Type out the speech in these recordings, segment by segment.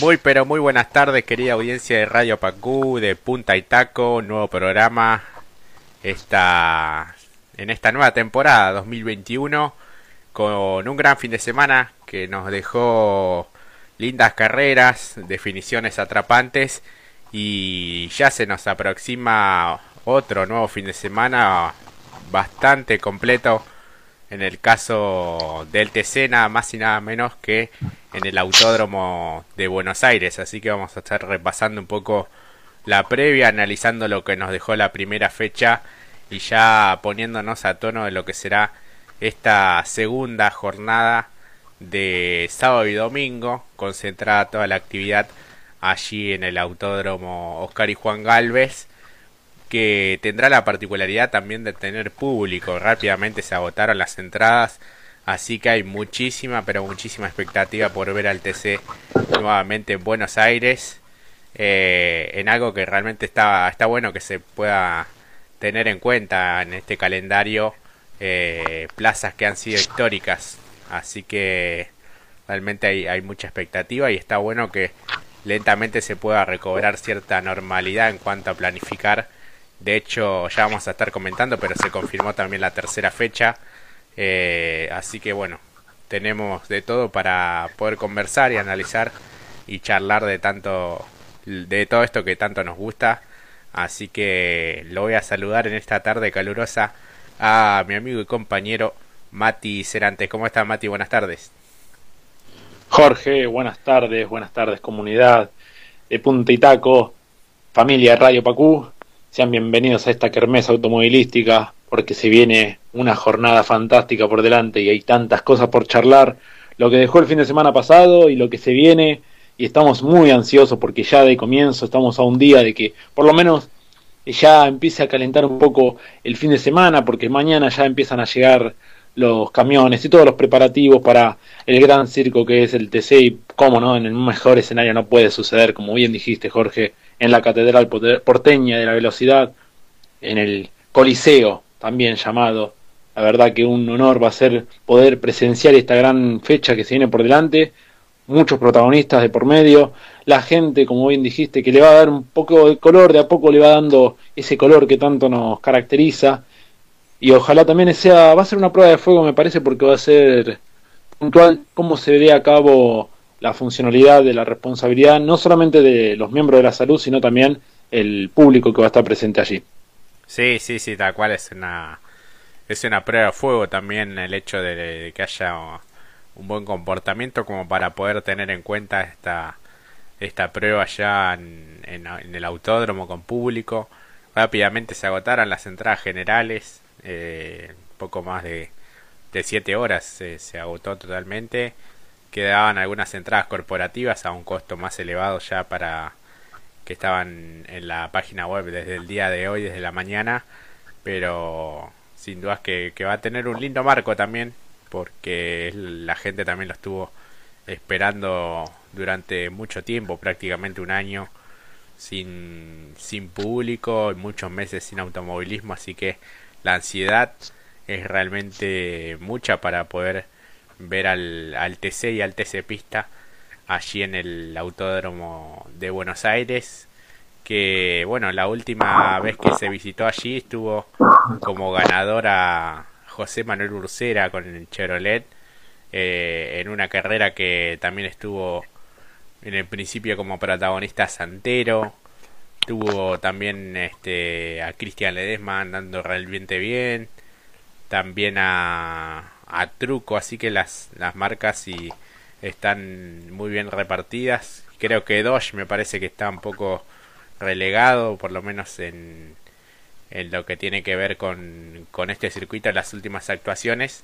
Muy pero muy buenas tardes querida audiencia de Radio Pacú, de Punta y Taco, nuevo programa. Esta, en esta nueva temporada 2021 con un gran fin de semana que nos dejó lindas carreras, definiciones atrapantes y ya se nos aproxima otro nuevo fin de semana bastante completo en el caso del TC nada más y nada menos que en el Autódromo de Buenos Aires. Así que vamos a estar repasando un poco la previa, analizando lo que nos dejó la primera fecha y ya poniéndonos a tono de lo que será esta segunda jornada de sábado y domingo, concentrada toda la actividad allí en el Autódromo Oscar y Juan Galvez que tendrá la particularidad también de tener público. Rápidamente se agotaron las entradas, así que hay muchísima, pero muchísima expectativa por ver al TC nuevamente en Buenos Aires, eh, en algo que realmente está, está bueno que se pueda tener en cuenta en este calendario, eh, plazas que han sido históricas, así que realmente hay, hay mucha expectativa y está bueno que lentamente se pueda recobrar cierta normalidad en cuanto a planificar de hecho, ya vamos a estar comentando, pero se confirmó también la tercera fecha. Eh, así que bueno, tenemos de todo para poder conversar y analizar y charlar de tanto de todo esto que tanto nos gusta. Así que lo voy a saludar en esta tarde calurosa a mi amigo y compañero Mati Cerantes. ¿Cómo está Mati? Buenas tardes. Jorge, buenas tardes, buenas tardes comunidad de Punta y Taco, familia de Radio Pacú. Sean bienvenidos a esta kermesa automovilística, porque se viene una jornada fantástica por delante y hay tantas cosas por charlar. Lo que dejó el fin de semana pasado y lo que se viene, y estamos muy ansiosos porque ya de comienzo estamos a un día de que por lo menos ya empiece a calentar un poco el fin de semana, porque mañana ya empiezan a llegar los camiones y todos los preparativos para el gran circo que es el TC y cómo no, en el mejor escenario no puede suceder, como bien dijiste Jorge, en la Catedral Porteña de la Velocidad, en el Coliseo, también llamado. La verdad que un honor va a ser poder presenciar esta gran fecha que se viene por delante. Muchos protagonistas de por medio. La gente, como bien dijiste, que le va a dar un poco de color, de a poco le va dando ese color que tanto nos caracteriza. Y ojalá también sea, va a ser una prueba de fuego, me parece, porque va a ser puntual cómo se ve a cabo la funcionalidad de la responsabilidad no solamente de los miembros de la salud, sino también el público que va a estar presente allí. Sí, sí, sí, tal cual es una es una prueba de fuego también el hecho de, que haya un buen comportamiento como para poder tener en cuenta esta esta prueba ya en, en, el autódromo con público. Rápidamente se agotaron las entradas generales, eh, poco más de, de siete horas se agotó totalmente quedaban algunas entradas corporativas a un costo más elevado ya para que estaban en la página web desde el día de hoy, desde la mañana, pero sin dudas que, va a tener un lindo marco también, porque la gente también lo estuvo esperando durante mucho tiempo, prácticamente un año, sin, sin público y muchos meses sin automovilismo, así que la ansiedad es realmente mucha para poder ver al, TC y al TC Pista allí en el Autódromo de Buenos Aires que bueno la última vez que se visitó allí estuvo como ganadora José Manuel Ursera con el Chevrolet eh, en una carrera que también estuvo en el principio como protagonista Santero tuvo también este a Cristian Ledesma andando realmente bien también a a truco, así que las, las marcas y están muy bien repartidas. Creo que Dodge me parece que está un poco relegado, por lo menos en, en lo que tiene que ver con, con este circuito las últimas actuaciones,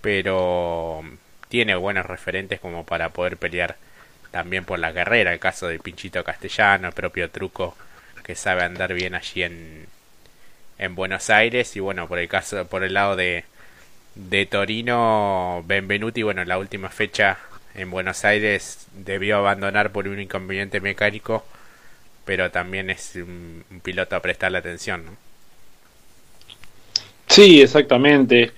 pero tiene buenos referentes como para poder pelear también por la carrera, el caso de Pinchito Castellano, el propio Truco que sabe andar bien allí en, en Buenos Aires y bueno, por el caso por el lado de de Torino, Benvenuti, bueno, en la última fecha en Buenos Aires debió abandonar por un inconveniente mecánico, pero también es un, piloto a prestarle atención. Sí, exactamente.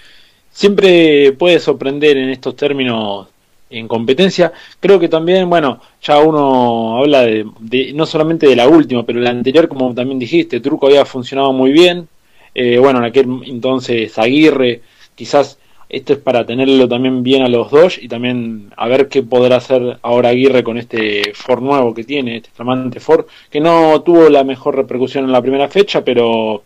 Siempre puede sorprender en estos términos en competencia. Creo que también, bueno, ya uno habla de, no solamente de la última, pero la anterior, como también dijiste, Truco había funcionado muy bien. Eh, bueno, en aquel entonces Aguirre, quizás esto es para tenerlo también bien a los dos y también a ver qué podrá hacer ahora Aguirre con este Ford nuevo que tiene, este flamante Ford, que no tuvo la mejor repercusión en la primera fecha, pero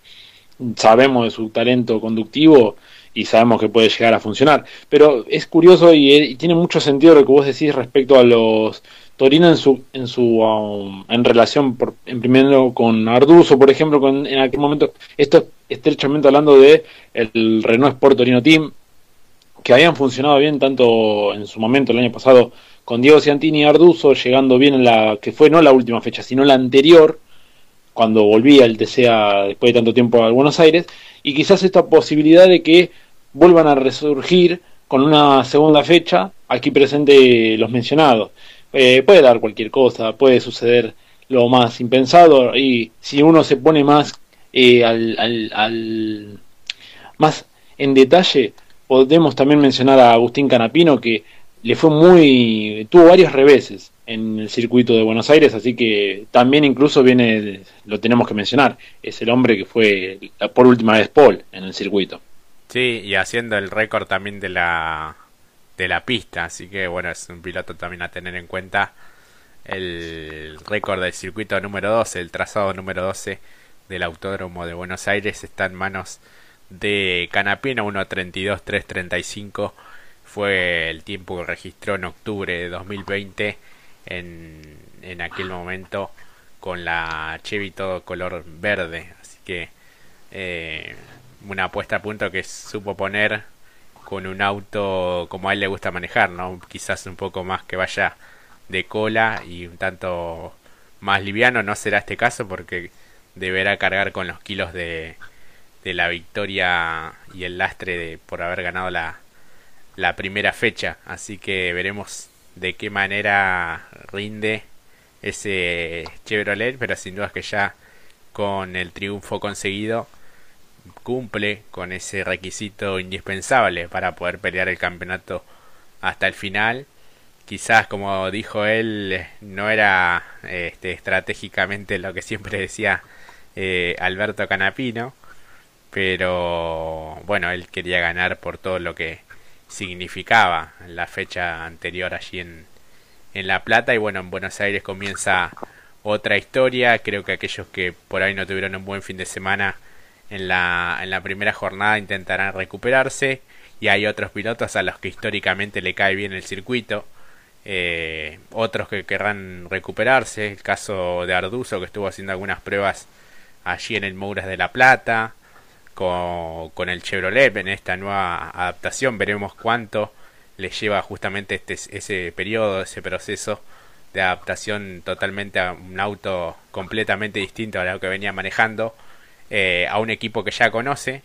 sabemos de su talento conductivo y sabemos que puede llegar a funcionar. Pero es curioso y, tiene mucho sentido lo que vos decís respecto a los Torino en su en su um, en relación por, en primero con Arduzo, por ejemplo, con, en aquel momento esto estrechamente hablando de el Renault Sport Torino Team que habían funcionado bien tanto en su momento el año pasado con Diego Ciantini y Arduzo, llegando bien en la que fue no la última fecha, sino la anterior, cuando volvía el TCA después de tanto tiempo a Buenos Aires, y quizás esta posibilidad de que vuelvan a resurgir con una segunda fecha, aquí presente los mencionados. Eh, puede dar cualquier cosa, puede suceder lo más impensado, y si uno se pone más eh, al, al más en detalle, podemos también mencionar a Agustín Canapino que le fue muy tuvo varios reveses en el circuito de Buenos Aires así que también incluso viene lo tenemos que mencionar es el hombre que fue por última vez Paul en el circuito. Sí y haciendo el récord también de la de la pista así que bueno es un piloto también a tener en cuenta. El récord del circuito número 12 el trazado número 12 del autódromo de Buenos Aires está en manos de Canapino 1.32.335 fue el tiempo que registró en octubre de 2020 en, en aquel momento con la Chevy todo color verde. Así que eh, una apuesta a punto que supo poner con un auto como a él le gusta manejar no quizás un poco más que vaya de cola y un tanto más liviano no será este caso porque deberá cargar con los kilos de la victoria y el lastre de por haber ganado la, la primera fecha. Así que veremos de qué manera rinde ese Chevrolet, pero sin duda que ya con el triunfo conseguido cumple con ese requisito indispensable para poder pelear el campeonato hasta el final. Quizás, como dijo él, no era este, estratégicamente lo que siempre decía eh, Alberto Canapino, pero bueno, él quería ganar por todo lo que significaba la fecha anterior allí en, en La Plata y bueno, en Buenos Aires comienza otra historia, creo que aquellos que por ahí no tuvieron un buen fin de semana en la, en la primera jornada intentarán recuperarse y hay otros pilotos a los que históricamente le cae bien el circuito, eh, otros que querrán recuperarse, el caso de Arduzo que estuvo haciendo algunas pruebas allí en el Mouras de La Plata, con, el Chevrolet en esta nueva adaptación. Veremos cuánto le lleva justamente este, ese periodo, ese proceso de adaptación totalmente a un auto completamente distinto a lo que venía manejando, eh, a un equipo que ya conoce,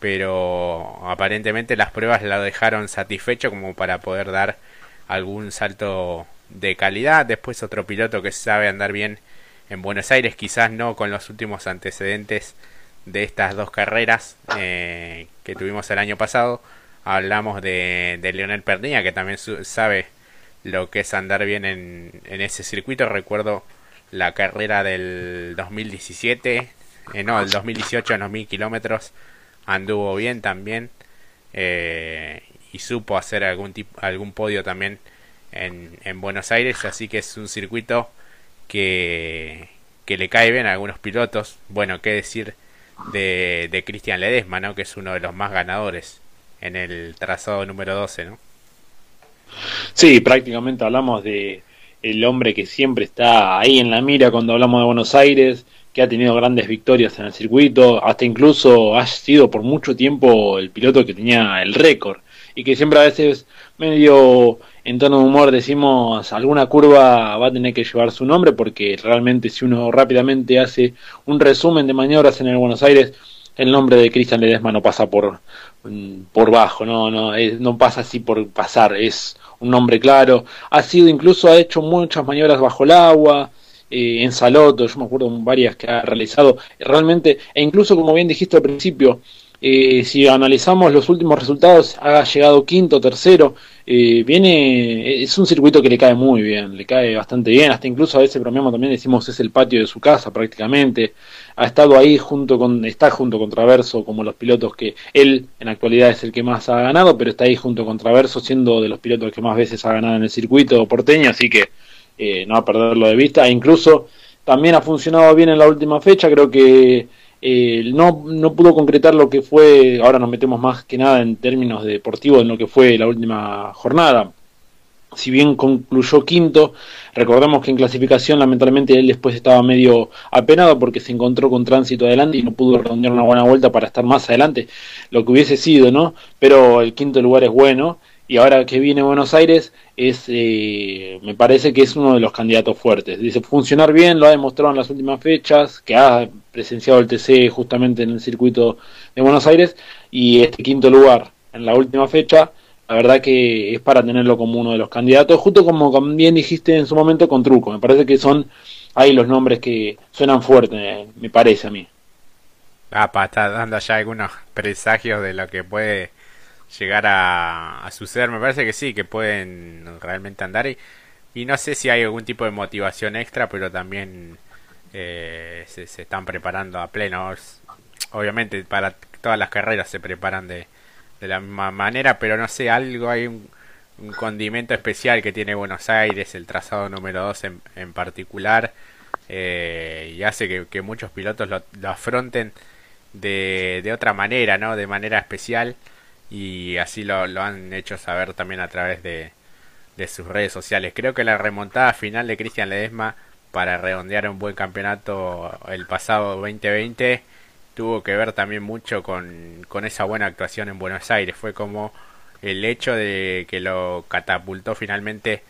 pero aparentemente las pruebas la dejaron satisfecho como para poder dar algún salto de calidad. Después otro piloto que sabe andar bien en Buenos Aires, quizás no con los últimos antecedentes de estas dos carreras eh, que tuvimos el año pasado. Hablamos de, de Leonel Perniña, que también sabe lo que es andar bien en, en ese circuito. Recuerdo la carrera del 2017, eh, no, el 2018 en los mil kilómetros anduvo bien también eh, y supo hacer algún tipo, algún podio también en, en Buenos Aires, así que es un circuito que, que le cae bien a algunos pilotos. Bueno, qué decir de, de Cristian Ledesma, ¿no? que es uno de los más ganadores en el trazado número 12. ¿no? Sí, prácticamente hablamos de el hombre que siempre está ahí en la mira cuando hablamos de Buenos Aires, que ha tenido grandes victorias en el circuito, hasta incluso ha sido por mucho tiempo el piloto que tenía el récord y que siempre a veces medio en tono de humor decimos alguna curva va a tener que llevar su nombre porque realmente si uno rápidamente hace un resumen de maniobras en el Buenos Aires el nombre de Cristian Ledesma no pasa por por bajo no no no pasa así por pasar es un nombre claro. Ha sido incluso ha hecho muchas maniobras bajo el agua eh, en Saloto yo me acuerdo varias que ha realizado realmente e incluso como bien dijiste al principio eh, si analizamos los últimos resultados, ha llegado quinto, tercero. Eh, viene, es un circuito que le cae muy bien, le cae bastante bien. Hasta incluso a veces bromeamos también, decimos es el patio de su casa prácticamente. Ha estado ahí junto con, está junto con Traverso, como los pilotos que él en actualidad es el que más ha ganado, pero está ahí junto con Traverso, siendo de los pilotos que más veces ha ganado en el circuito porteño, así que eh, no a perderlo de vista. E incluso también ha funcionado bien en la última fecha, creo que eh, no, no pudo concretar lo que fue, ahora nos metemos más que nada en términos deportivos en lo que fue la última jornada. Si bien concluyó quinto, recordemos que en clasificación lamentablemente él después estaba medio apenado porque se encontró con tránsito adelante y no pudo redondear una buena vuelta para estar más adelante, lo que hubiese sido, ¿no? Pero el quinto lugar es bueno y ahora que viene Buenos Aires es eh, me parece que es uno de los candidatos fuertes. Dice funcionar bien lo ha demostrado en las últimas fechas que ha presenciado el TC justamente en el circuito de Buenos Aires y este quinto lugar en la última fecha la verdad que es para tenerlo como uno de los candidatos justo como también dijiste en su momento con Truco. Me parece que son ahí los nombres que suenan fuertes me parece a mí. Ah, para estar dando ya algunos presagios de lo que puede llegar a, suceder. Me parece que sí, que pueden realmente andar y, y no sé si hay algún tipo de motivación extra, pero también eh, se, están preparando a pleno. Obviamente para todas las carreras se preparan de, de la misma manera, pero no sé, algo hay un, condimento especial que tiene Buenos Aires, el trazado número 2 en, en particular, eh, y hace que, muchos pilotos lo, lo afronten de, de otra manera, ¿no? De manera especial y así lo, lo han hecho saber también a través de, de sus redes sociales. Creo que la remontada final de Cristian Ledesma para redondear un buen campeonato el pasado 2020 tuvo que ver también mucho con, con esa buena actuación en Buenos Aires. Fue como el hecho de que lo catapultó finalmente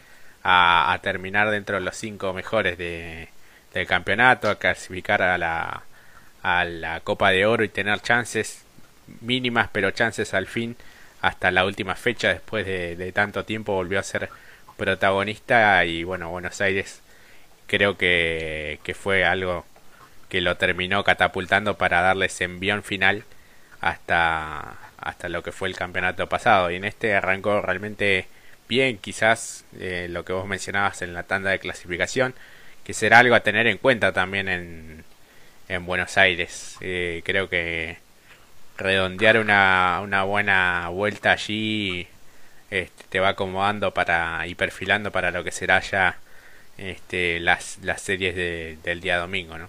a, a terminar dentro de los cinco mejores de, del campeonato, a clasificar a la, a la Copa de Oro y tener chances mínimas pero chances al fin hasta la última fecha después de, tanto tiempo volvió a ser protagonista. Y bueno Buenos Aires creo que, que fue algo que lo terminó catapultando para darle ese envión final hasta hasta lo que fue el campeonato pasado. Y en este arrancó realmente bien quizás eh, lo que vos mencionabas en la tanda de clasificación que será algo a tener en cuenta también en, en Buenos Aires. Eh, creo que redondear una, una buena vuelta allí este, te va acomodando para y perfilando para lo que será ya este, las, las series de, del día domingo, ¿no?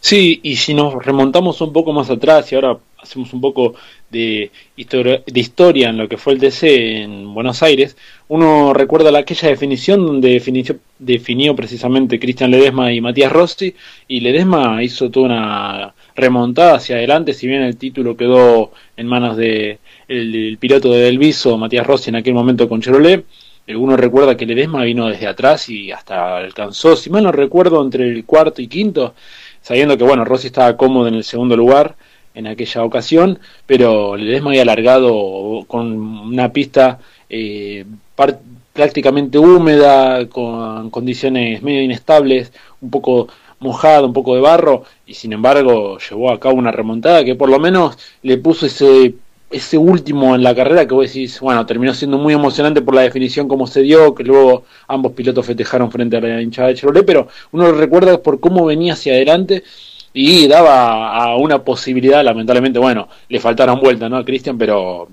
Sí, y si nos remontamos un poco más atrás y ahora hacemos un poco de historia, de historia en lo que fue el DC en Buenos Aires, uno recuerda aquella definición donde definió, definió precisamente Cristian Ledesma y Matías Rossi, y Ledesma hizo toda una remontada hacia adelante, si bien el título quedó en manos de el, piloto de Delviso, Matías Rossi, en aquel momento con Chevrolet. Uno recuerda que Ledesma vino desde atrás y hasta alcanzó, si mal no recuerdo, entre el cuarto y quinto, sabiendo que bueno, Rossi estaba cómodo en el segundo lugar en aquella ocasión, pero Ledesma había alargado con una pista eh, prácticamente húmeda, con condiciones medio inestables, un poco mojado, un poco de barro, y sin embargo llevó a cabo una remontada que por lo menos le puso ese ese último en la carrera que vos decís, bueno, terminó siendo muy emocionante por la definición como se dio, que luego ambos pilotos festejaron frente a la hinchada de Chevrolet, pero uno lo recuerda por cómo venía hacia adelante y daba a una posibilidad, lamentablemente, bueno, le faltaron vueltas, ¿no? A Cristian, pero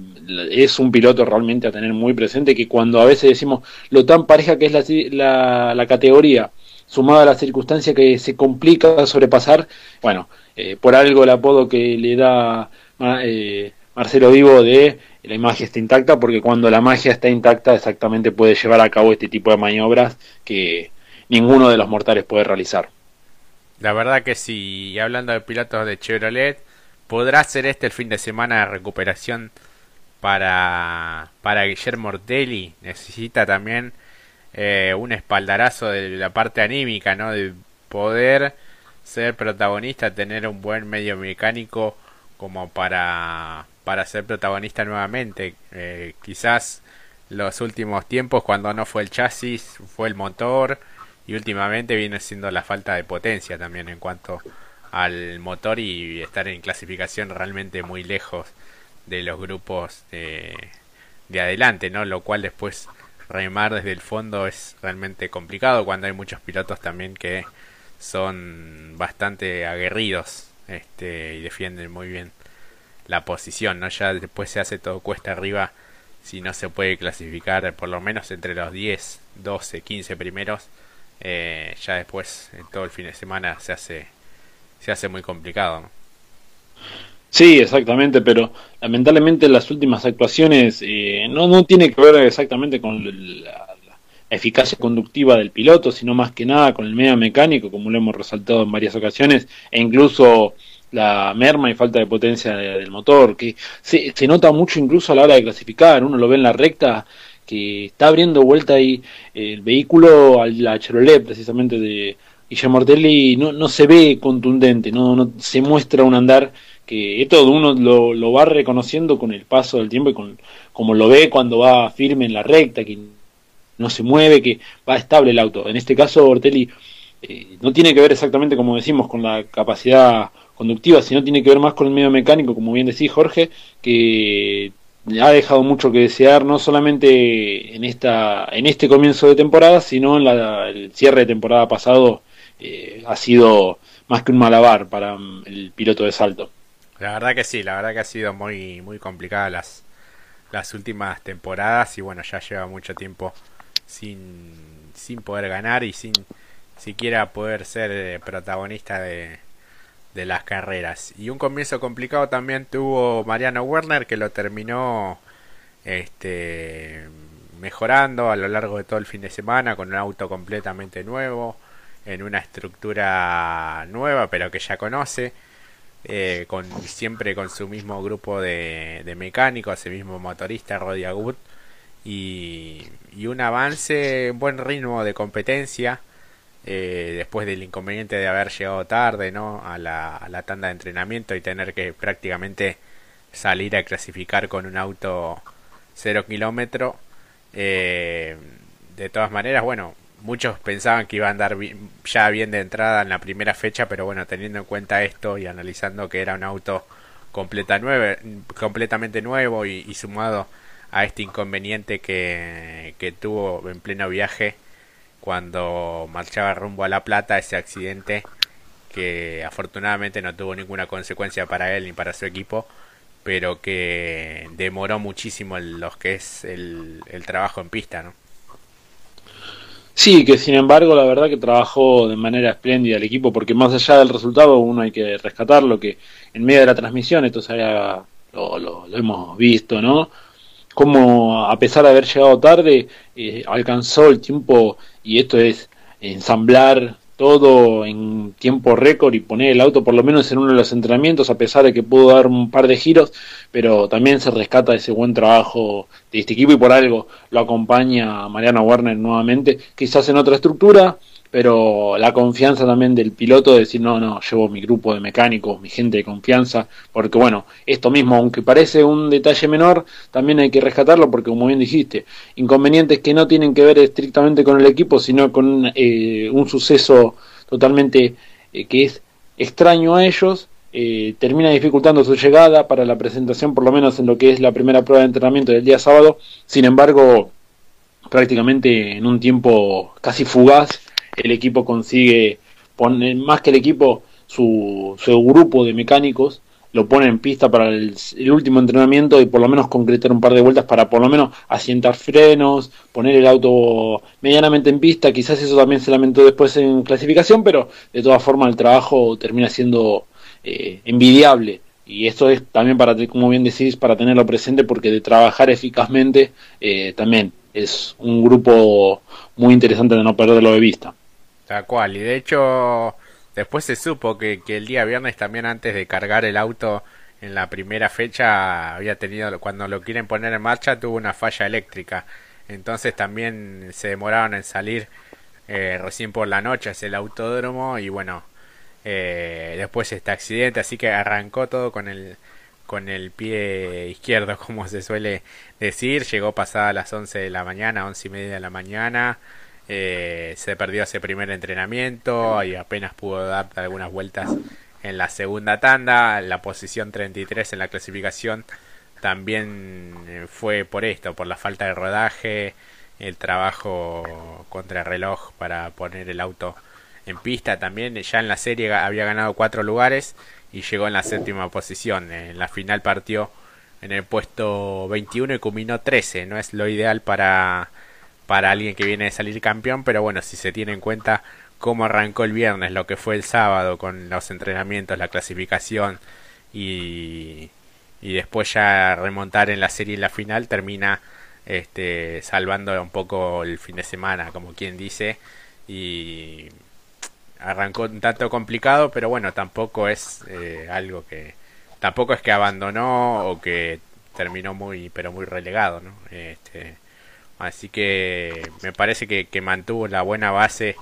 es un piloto realmente a tener muy presente que cuando a veces decimos lo tan pareja que es la, la, categoría, sumado a la circunstancia que se complica sobrepasar, bueno, eh, por algo el apodo que le da eh, Marcelo Vivo de la magia está intacta, porque cuando la magia está intacta exactamente puede llevar a cabo este tipo de maniobras que ninguno de los mortales puede realizar. La verdad que sí, hablando de pilotos de Chevrolet, podrá ser este el fin de semana de recuperación para, para Guillermo Ortelli. Necesita también eh, un espaldarazo de la parte anímica, ¿no? De poder ser protagonista, tener un buen medio mecánico como para, para ser protagonista nuevamente. Eh, quizás los últimos tiempos cuando no fue el chasis, fue el motor y últimamente viene siendo la falta de potencia también en cuanto al motor y estar en clasificación realmente muy lejos de los grupos de, de adelante, ¿no? Lo cual después remar desde el fondo es realmente complicado cuando hay muchos pilotos también que son bastante aguerridos este, y defienden muy bien la posición, ¿no? Ya después se hace todo cuesta arriba si no se puede clasificar por lo menos entre los 10, 12, 15 primeros, eh, ya después en todo el fin de semana se hace se hace muy complicado. Sí, exactamente, pero lamentablemente las últimas actuaciones eh, no, no tiene que ver exactamente con la, eficacia conductiva del piloto, sino más que nada con el medio mecánico, como lo hemos resaltado en varias ocasiones, e incluso la merma y falta de potencia del motor, que se, se nota mucho incluso a la hora de clasificar, uno lo ve en la recta que está abriendo vuelta ahí el vehículo a la Chevrolet precisamente de Guillermo Ortelli no, no se ve contundente, no, no se muestra un andar que esto uno lo, lo va reconociendo con el paso del tiempo y con como lo ve cuando va firme en la recta, que no se mueve, que va estable el auto. En este caso Ortelli eh, no tiene que ver exactamente como decimos con la capacidad conductiva, sino tiene que ver más con el medio mecánico, como bien decís Jorge, que ha dejado mucho que desear, no solamente en esta en este comienzo de temporada, sino en la, el cierre de temporada pasado eh, ha sido más que un malabar para um, el piloto de salto. La verdad que sí, la verdad que ha sido muy muy complicada las las últimas temporadas y bueno, ya lleva mucho tiempo sin sin poder ganar y sin siquiera poder ser eh, protagonista de, de las carreras. Y un comienzo complicado también tuvo Mariano Werner que lo terminó este mejorando a lo largo de todo el fin de semana con un auto completamente nuevo, en una estructura nueva pero que ya conoce, eh, con siempre con su mismo grupo de, mecánicos, ese mismo motorista Agut y, y un avance, buen ritmo de competencia eh, después del inconveniente de haber llegado tarde ¿no? a, la, a la tanda de entrenamiento y tener que prácticamente salir a clasificar con un auto cero kilómetro. Eh, de todas maneras, bueno, muchos pensaban que iba a andar ya bien de entrada en la primera fecha, pero bueno, teniendo en cuenta esto y analizando que era un auto completamente nuevo y, y sumado a este inconveniente que, que tuvo en pleno viaje cuando marchaba rumbo a La Plata ese accidente que afortunadamente no tuvo ninguna consecuencia para él ni para su equipo, pero que demoró muchísimo lo que es el, trabajo en pista, ¿no? Sí, que sin embargo la verdad que trabajó de manera espléndida el equipo, porque más allá del resultado uno hay que rescatarlo, que en medio de la transmisión, esto se lo, lo hemos visto, ¿no? Como a pesar de haber llegado tarde, eh, alcanzó el tiempo y esto es ensamblar todo en tiempo récord y poner el auto por lo menos en uno de los entrenamientos a pesar de que pudo dar un par de giros pero también se rescata ese buen trabajo de este equipo y por algo lo acompaña Mariano Werner nuevamente quizás en otra estructura pero la confianza también del piloto de decir, no, no, llevo mi grupo de mecánicos, mi gente de confianza, porque bueno, esto mismo, aunque parece un detalle menor, también hay que rescatarlo porque como bien dijiste, inconvenientes que no tienen que ver estrictamente con el equipo, sino con eh, un suceso totalmente eh, que es extraño a ellos, eh, termina dificultando su llegada para la presentación, por lo menos en lo que es la primera prueba de entrenamiento del día sábado, sin embargo, prácticamente en un tiempo casi fugaz, el equipo consigue poner, más que el equipo, su, su grupo de mecánicos lo pone en pista para el, último entrenamiento y por lo menos concretar un par de vueltas para por lo menos asientar frenos, poner el auto medianamente en pista, quizás eso también se lamentó después en clasificación, pero de todas formas el trabajo termina siendo eh, envidiable y esto es también para, como bien decís, para tenerlo presente porque de trabajar eficazmente eh, también es un grupo muy interesante de no perderlo de vista. Tal cual, y de hecho después se supo que, que, el día viernes también antes de cargar el auto en la primera fecha había tenido, cuando lo quieren poner en marcha, tuvo una falla eléctrica. Entonces también se demoraron en salir eh, recién por la noche hacia el autódromo y bueno, eh, después este accidente, así que arrancó todo con el con el pie izquierdo, como se suele decir, llegó pasada las 11 de la mañana, once y media de la mañana, eh, se perdió ese primer entrenamiento y apenas pudo dar algunas vueltas en la segunda tanda, la posición 33 en la clasificación también eh, fue por esto, por la falta de rodaje, el trabajo contra el reloj para poner el auto en pista también. Ya en la serie había ganado cuatro lugares y llegó en la séptima posición. En la final partió en el puesto 21 y culminó 13. No es lo ideal para, para alguien que viene de salir campeón, pero bueno, si se tiene en cuenta cómo arrancó el viernes, lo que fue el sábado con los entrenamientos, la clasificación y, y después ya remontar en la serie y la final termina este, salvando un poco el fin de semana, como quien dice, y arrancó un tanto complicado, pero bueno, tampoco es eh, algo que, tampoco es que abandonó o que terminó muy, pero muy relegado, ¿no? Este, así que me parece que, mantuvo la buena base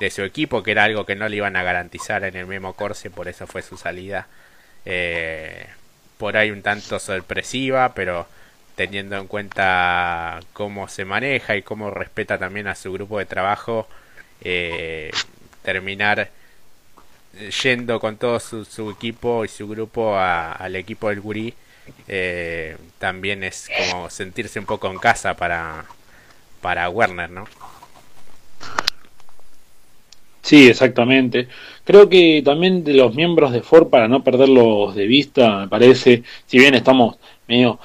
de su equipo, que era algo que no le iban a garantizar en el mismo Corse, por eso fue su salida. Eh, por ahí un tanto sorpresiva, pero teniendo en cuenta cómo se maneja y cómo respeta también a su grupo de trabajo, eh, terminar yendo con todo su, equipo y su grupo al equipo del Gurí, eh, también es como sentirse un poco en casa para, para Werner, ¿no? Sí, exactamente. Creo que también de los miembros de Ford, para no perderlos de vista, me parece, si bien estamos medio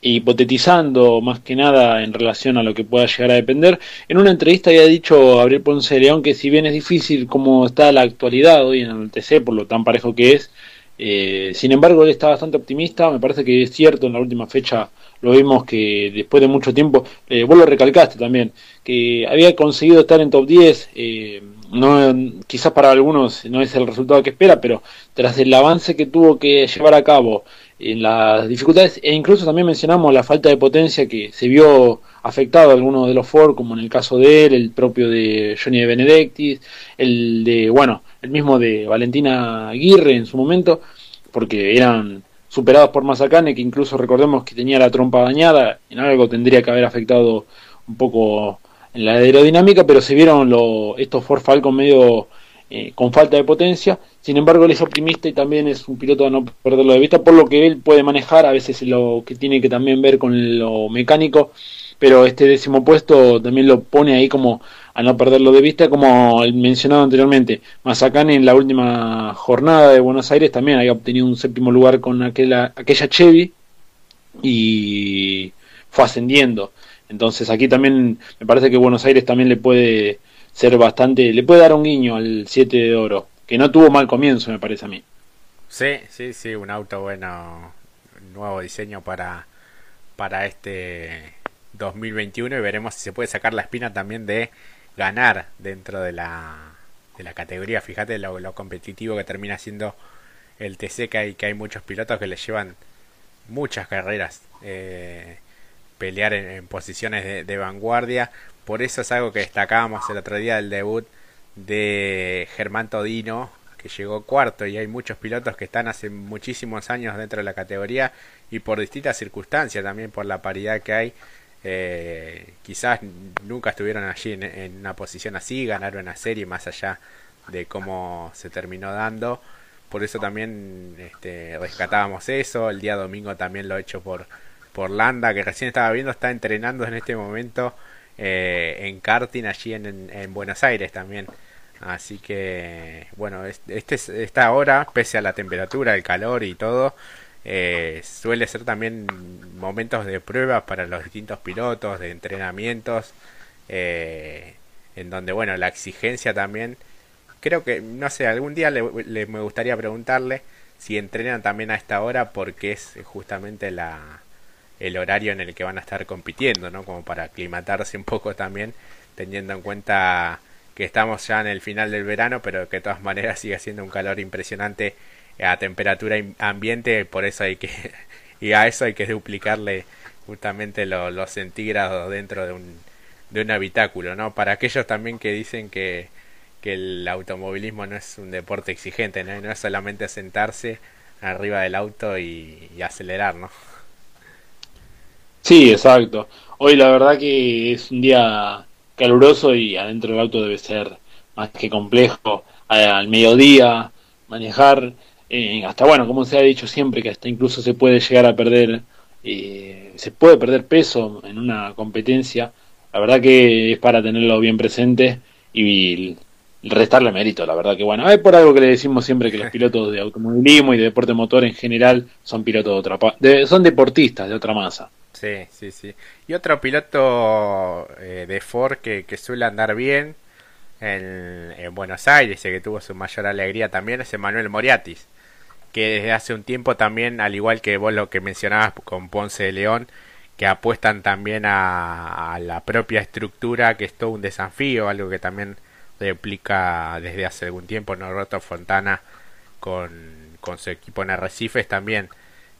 hipotetizando más que nada en relación a lo que pueda llegar a depender, en una entrevista había dicho Gabriel Ponce de León que si bien es difícil como está la actualidad hoy en el TC, por lo tan parejo que es, eh, sin embargo él está bastante optimista, me parece que es cierto, en la última fecha lo vimos que después de mucho tiempo, eh, vos lo recalcaste también, que había conseguido estar en top 10, eh, no quizás para algunos no es el resultado que espera, pero tras el avance que tuvo que llevar a cabo en las dificultades e incluso también mencionamos la falta de potencia que se vio afectado a algunos de los Ford, como en el caso de él, el propio de Johnny de Benedictis, el de, bueno, el mismo de Valentina Aguirre en su momento, porque eran superados por Mazacane, que incluso recordemos que tenía la trompa dañada, en algo tendría que haber afectado un poco en la aerodinámica, pero se vieron lo, estos Ford Falcon medio eh, con falta de potencia. Sin embargo, él es optimista y también es un piloto a no perderlo de vista, por lo que él puede manejar, a veces lo que tiene que también ver con lo mecánico, pero este décimo puesto también lo pone ahí como a no perderlo de vista, como mencionado anteriormente. Mazacane en la última jornada de Buenos Aires también había obtenido un séptimo lugar con aquella, aquella Chevy y fue ascendiendo. Entonces aquí también me parece que Buenos Aires también le puede ser bastante, le puede dar un guiño al 7 de oro, que no tuvo mal comienzo me parece a mí. Sí, sí, sí, un auto bueno, nuevo diseño para, para este 2021 y veremos si se puede sacar la espina también de ganar dentro de la, de la categoría. Fíjate lo, lo competitivo que termina siendo el TC, que hay, que hay muchos pilotos que le llevan muchas carreras. Eh, pelear en, posiciones de, vanguardia. Por eso es algo que destacábamos el otro día del debut de Germán Todino, que llegó cuarto y hay muchos pilotos que están hace muchísimos años dentro de la categoría y por distintas circunstancias, también por la paridad que hay. Eh, quizás nunca estuvieron allí en, una posición así, ganaron una serie más allá de cómo se terminó dando. Por eso también este, rescatábamos eso. El día domingo también lo he hecho por, por Landa, que recién estaba viendo, está entrenando en este momento eh, en karting allí en, en, Buenos Aires también. Así que, bueno, este, esta hora, pese a la temperatura, el calor y todo, eh, suele ser también momentos de prueba para los distintos pilotos, de entrenamientos, eh, en donde, bueno, la exigencia también, creo que, no sé, algún día le, me gustaría preguntarle si entrenan también a esta hora porque es justamente la, el horario en el que van a estar compitiendo, ¿no? Como para aclimatarse un poco también, teniendo en cuenta que estamos ya en el final del verano, pero que de todas maneras sigue siendo un calor impresionante a temperatura ambiente, por eso hay que, y a eso hay que duplicarle justamente los centígrados dentro de un, de un habitáculo, ¿no? Para aquellos también que dicen que, que el automovilismo no es un deporte exigente, ¿no? no es solamente sentarse arriba del auto y, y acelerar, ¿no? Sí, exacto. Hoy la verdad que es un día caluroso y adentro del auto debe ser más que complejo. Al mediodía, manejar, eh, hasta bueno, como se ha dicho siempre, que hasta incluso se puede llegar a perder, eh, se puede perder peso en una competencia, la verdad que es para tenerlo bien presente y restarle mérito, la verdad que bueno, es por algo que le decimos siempre que los pilotos de automovilismo y de deporte motor en general son pilotos de otra de, son deportistas de otra masa. Sí, sí, sí. Y otro piloto eh, de Ford que, que, suele andar bien en, en, Buenos Aires y que tuvo su mayor alegría también es Emanuel Moriatis, que desde hace un tiempo también, al igual que vos lo que mencionabas con Ponce de León, que apuestan también a, a la propia estructura, que es todo un desafío, algo que también replica desde hace algún tiempo Norberto Fontana con, con su equipo en Arrecifes también.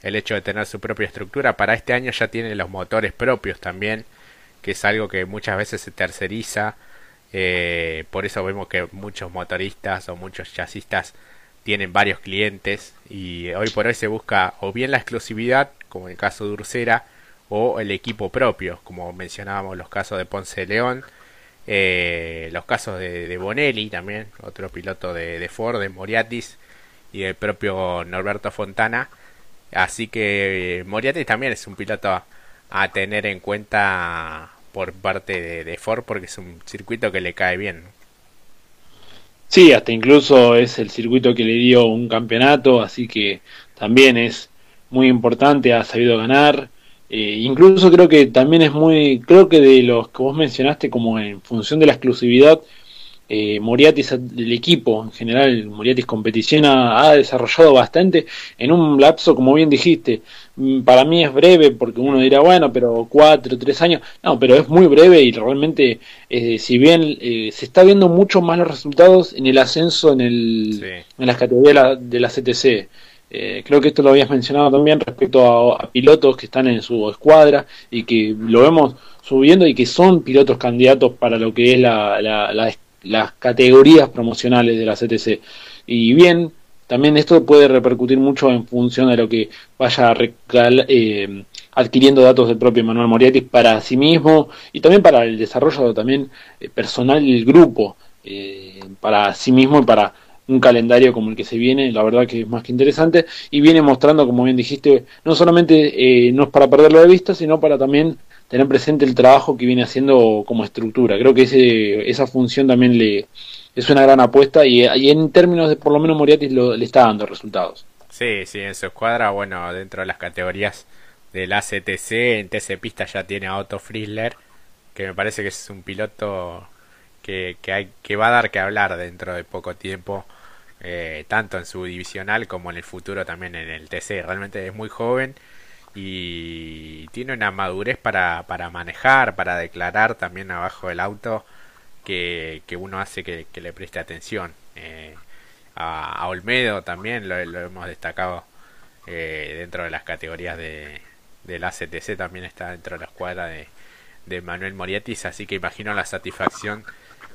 El hecho de tener su propia estructura para este año ya tiene los motores propios también que es algo que muchas veces se terceriza. Eh, por eso vemos que muchos motoristas o muchos chassistas tienen varios clientes y hoy por hoy se busca o bien la exclusividad como en el caso de Ursera o el equipo propio como mencionábamos los casos de Ponce de León eh, los casos de, Bonelli también, otro piloto de, Ford, de Moriatis y el propio Norberto Fontana. Así que eh, Moriatis también es un piloto a, tener en cuenta por parte de, Ford porque es un circuito que le cae bien. Sí, hasta incluso es el circuito que le dio un campeonato, así que también es muy importante, ha sabido ganar. Eh, incluso creo que también es muy, creo que de los que vos mencionaste como en función de la exclusividad, eh, Moriatis del equipo en general, Moriatis competición ha, desarrollado bastante en un lapso, como bien dijiste, mm, para mí es breve porque uno dirá, bueno, pero cuatro, tres años, no, pero es muy breve y realmente, eh, si bien eh, se está viendo mucho más los resultados en el ascenso en, el, en las categorías de la CTC. Eh, creo que esto lo habías mencionado también respecto a, pilotos que están en su escuadra y que lo vemos subiendo y que son pilotos candidatos para lo que es la, las categorías promocionales de la CTC. Y bien, también esto puede repercutir mucho en función de lo que vaya eh, adquiriendo datos del propio Manuel Moriarty para sí mismo y también para el desarrollo también eh, personal del grupo, para sí mismo y para un calendario como el que se viene, la verdad que es más que interesante y viene mostrando, como bien dijiste, no solamente eh, no es para perderlo de vista, sino para también tener presente el trabajo que viene haciendo como estructura. Creo que ese, esa función también le es una gran apuesta y, en términos de por lo menos Moriatis le está dando resultados. Sí, sí, en su escuadra, bueno, dentro de las categorías del ACTC, en TC Pista ya tiene a Otto Frizzler, que me parece que es un piloto que, que, hay, que va a dar que hablar dentro de poco tiempo eh, tanto en su divisional como en el futuro también en el TC. Realmente es muy joven y tiene una madurez para, para manejar, para declarar también abajo del auto que, uno hace que, le preste atención. Eh, a, Olmedo también lo, hemos destacado eh, dentro de las categorías de, la CTC, también está dentro de la escuadra de, de Manuel Morietis, así que imagino la satisfacción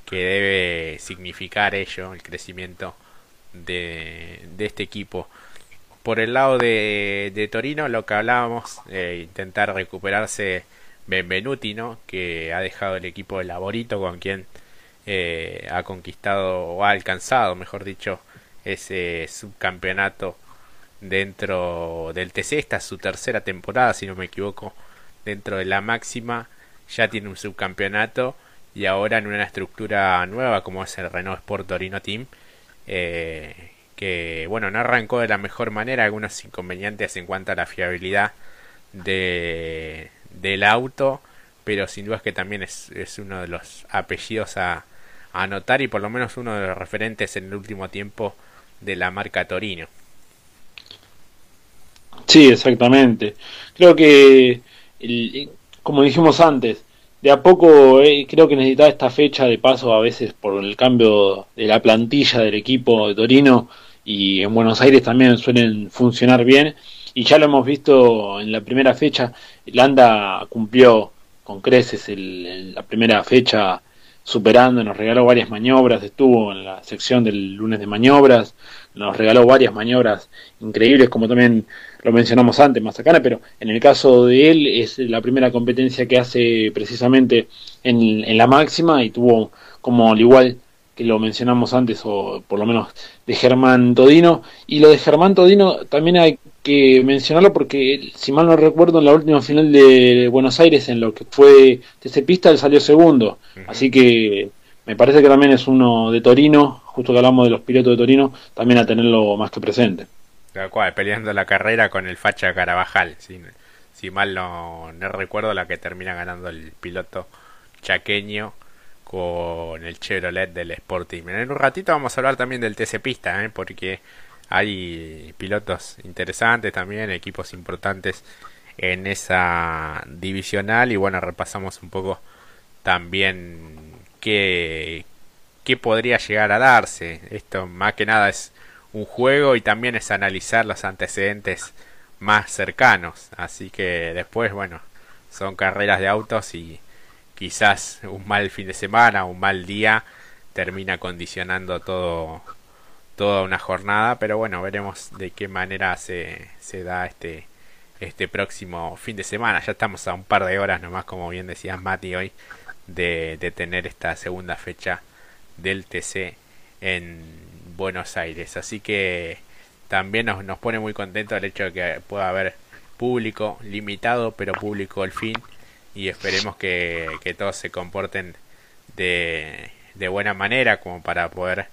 que debe significar ello, el crecimiento de, este equipo. Por el lado de, de Torino, lo que hablábamos, eh, intentar recuperarse Benvenuti, ¿no? que ha dejado el equipo de Laborito con quien eh, ha conquistado o ha alcanzado, mejor dicho, ese subcampeonato dentro del TC. Esta es su tercera temporada, si no me equivoco, dentro de la máxima. Ya tiene un subcampeonato y ahora en una estructura nueva como es el Renault Sport Torino Team eh, que bueno, no arrancó de la mejor manera, algunos inconvenientes en cuanto a la fiabilidad de, del auto, pero sin duda es que también es, es uno de los apellidos a, anotar y por lo menos uno de los referentes en el último tiempo de la marca Torino. Sí, exactamente. Creo que, como dijimos antes, de a poco eh, creo que necesitaba esta fecha de paso a veces por el cambio de la plantilla del equipo de Torino y en Buenos Aires también suelen funcionar bien. Y ya lo hemos visto en la primera fecha. Landa cumplió con creces el, la primera fecha superando, nos regaló varias maniobras, estuvo en la sección del lunes de maniobras, nos regaló varias maniobras increíbles como también lo mencionamos antes, Mazacana, pero en el caso de él es la primera competencia que hace precisamente en, la máxima y tuvo como al igual que lo mencionamos antes, o por lo menos de Germán Todino. Y lo de Germán Todino también hay que mencionarlo porque, si mal no recuerdo, en la última final de Buenos Aires, en lo que fue TC Pista, él salió segundo. Así que me parece que también es uno de Torino, justo que hablamos de los pilotos de Torino, también a tenerlo más que presente. Cual, peleando la carrera con el Facha Carabajal. Si, si mal no, no recuerdo, la que termina ganando el piloto chaqueño con el Chevrolet del Sporting. En un ratito vamos a hablar también del TC Pista, ¿eh? porque hay pilotos interesantes también, equipos importantes en esa divisional y bueno, repasamos un poco también qué, qué podría llegar a darse. Esto más que nada es un juego y también es analizar los antecedentes más cercanos. Así que después, bueno, son carreras de autos y quizás un mal fin de semana, un mal día termina condicionando todo toda una jornada, pero bueno, veremos de qué manera se, se da este este próximo fin de semana. Ya estamos a un par de horas nomás, como bien decías Mati hoy, de, de tener esta segunda fecha del TC en Buenos Aires. Así que también nos, nos pone muy contento el hecho de que pueda haber público limitado, pero público al fin y esperemos que, todos se comporten de, de, buena manera como para poder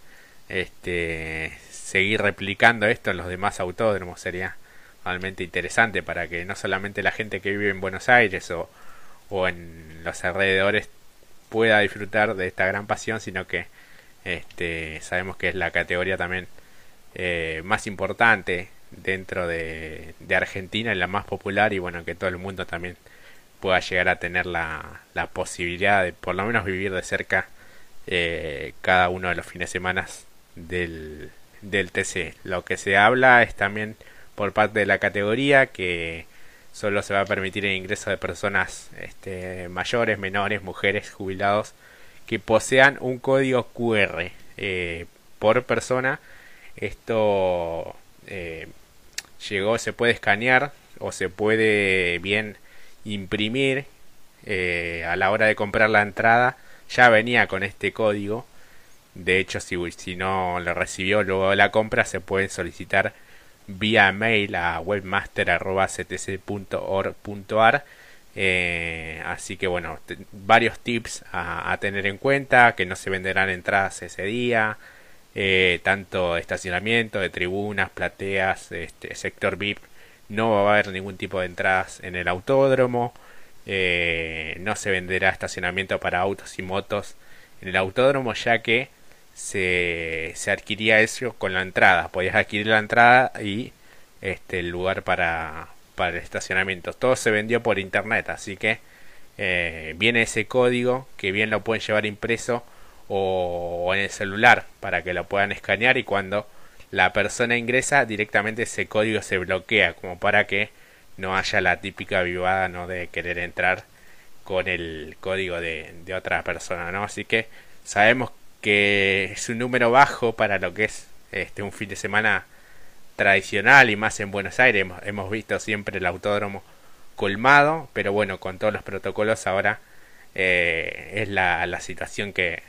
este, seguir replicando esto en los demás autódromos sería realmente interesante para que no solamente la gente que vive en Buenos Aires o, o en los alrededores pueda disfrutar de esta gran pasión sino que este, sabemos que es la categoría también eh, más importante dentro de, Argentina la más popular y bueno que todo el mundo también pueda llegar a tener la, la posibilidad de por lo menos vivir de cerca eh, cada uno de los fines de semana del, del TC. Lo que se habla es también por parte de la categoría que solo se va a permitir el ingreso de personas este, mayores, menores, mujeres, jubilados que posean un código QR eh, por persona. Esto eh, llegó, se puede escanear o se puede bien imprimir eh, a la hora de comprar la entrada. Ya venía con este código. De hecho si, si no lo recibió luego de la compra se puede solicitar vía mail a webmaster.ctc.org.ar eh, así que bueno varios tips a, tener en cuenta que no se venderán entradas ese día eh, tanto de estacionamiento de tribunas plateas este, sector VIP no va a haber ningún tipo de entradas en el autódromo, eh, no se venderá estacionamiento para autos y motos en el autódromo ya que se, se adquiría eso con la entrada, podías adquirir la entrada y este el lugar para, para el estacionamiento. Todo se vendió por internet, así que eh, viene ese código que bien lo pueden llevar impreso o en el celular para que lo puedan escanear y cuando la persona ingresa, directamente ese código se bloquea, como para que no haya la típica vivada ¿no? de querer entrar con el código de, de otra persona, ¿no? Así que sabemos que es un número bajo para lo que es este un fin de semana tradicional y más en Buenos Aires. Hemos, visto siempre el autódromo colmado, pero bueno, con todos los protocolos ahora eh, es la, la situación que,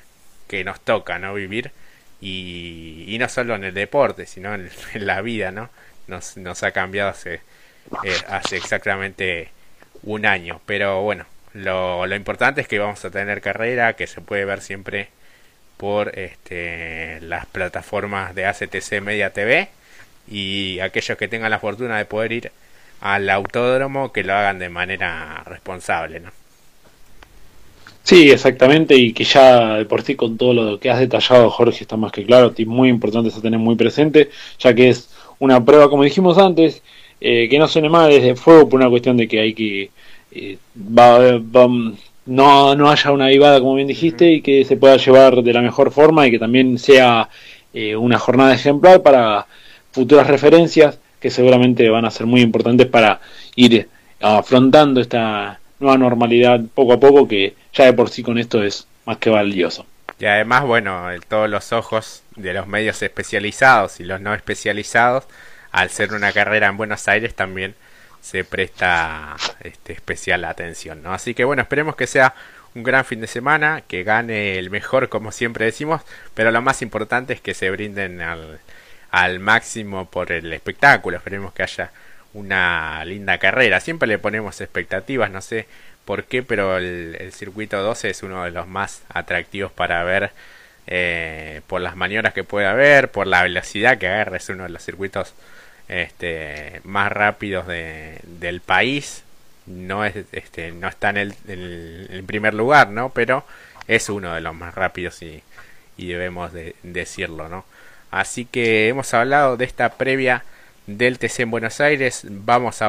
que nos toca, ¿no? Vivir y, no solo en el deporte, sino en, la vida, ¿no? Nos, nos ha cambiado hace, eh, hace exactamente un año. Pero bueno, lo, lo importante es que vamos a tener carrera, que se puede ver siempre por este, las plataformas de ACTC Media TV y aquellos que tengan la fortuna de poder ir al autódromo que lo hagan de manera responsable, ¿no? Sí, exactamente, y que ya de por sí con todo lo que has detallado, Jorge, está más que claro, es muy importante eso tener muy presente, ya que es una prueba, como dijimos antes, eh, que no suene mal desde fuego por una cuestión de que hay que eh, va, no, no haya una vivada, como bien dijiste, y que se pueda llevar de la mejor forma y que también sea eh, una jornada ejemplar para futuras referencias que seguramente van a ser muy importantes para ir afrontando esta nueva normalidad poco a poco que ya de por sí con esto es más que valioso. Y además, bueno, todos los ojos de los medios especializados y los no especializados, al ser una carrera en Buenos Aires también se presta este, especial atención, ¿no? Así que bueno, esperemos que sea un gran fin de semana, que gane el mejor como siempre decimos, pero lo más importante es que se brinden al, al máximo por el espectáculo, esperemos que haya una linda carrera, siempre le ponemos expectativas, no sé por qué, pero el, circuito 12 es uno de los más atractivos para ver eh, por las maniobras que puede haber, por la velocidad que agarra, es uno de los circuitos este, más rápidos de, del país. No, es, este, no está en el, primer lugar, ¿no? Pero es uno de los más rápidos y, y debemos de, decirlo, ¿no? Así que hemos hablado de esta previa del TC en Buenos Aires. Vamos ahora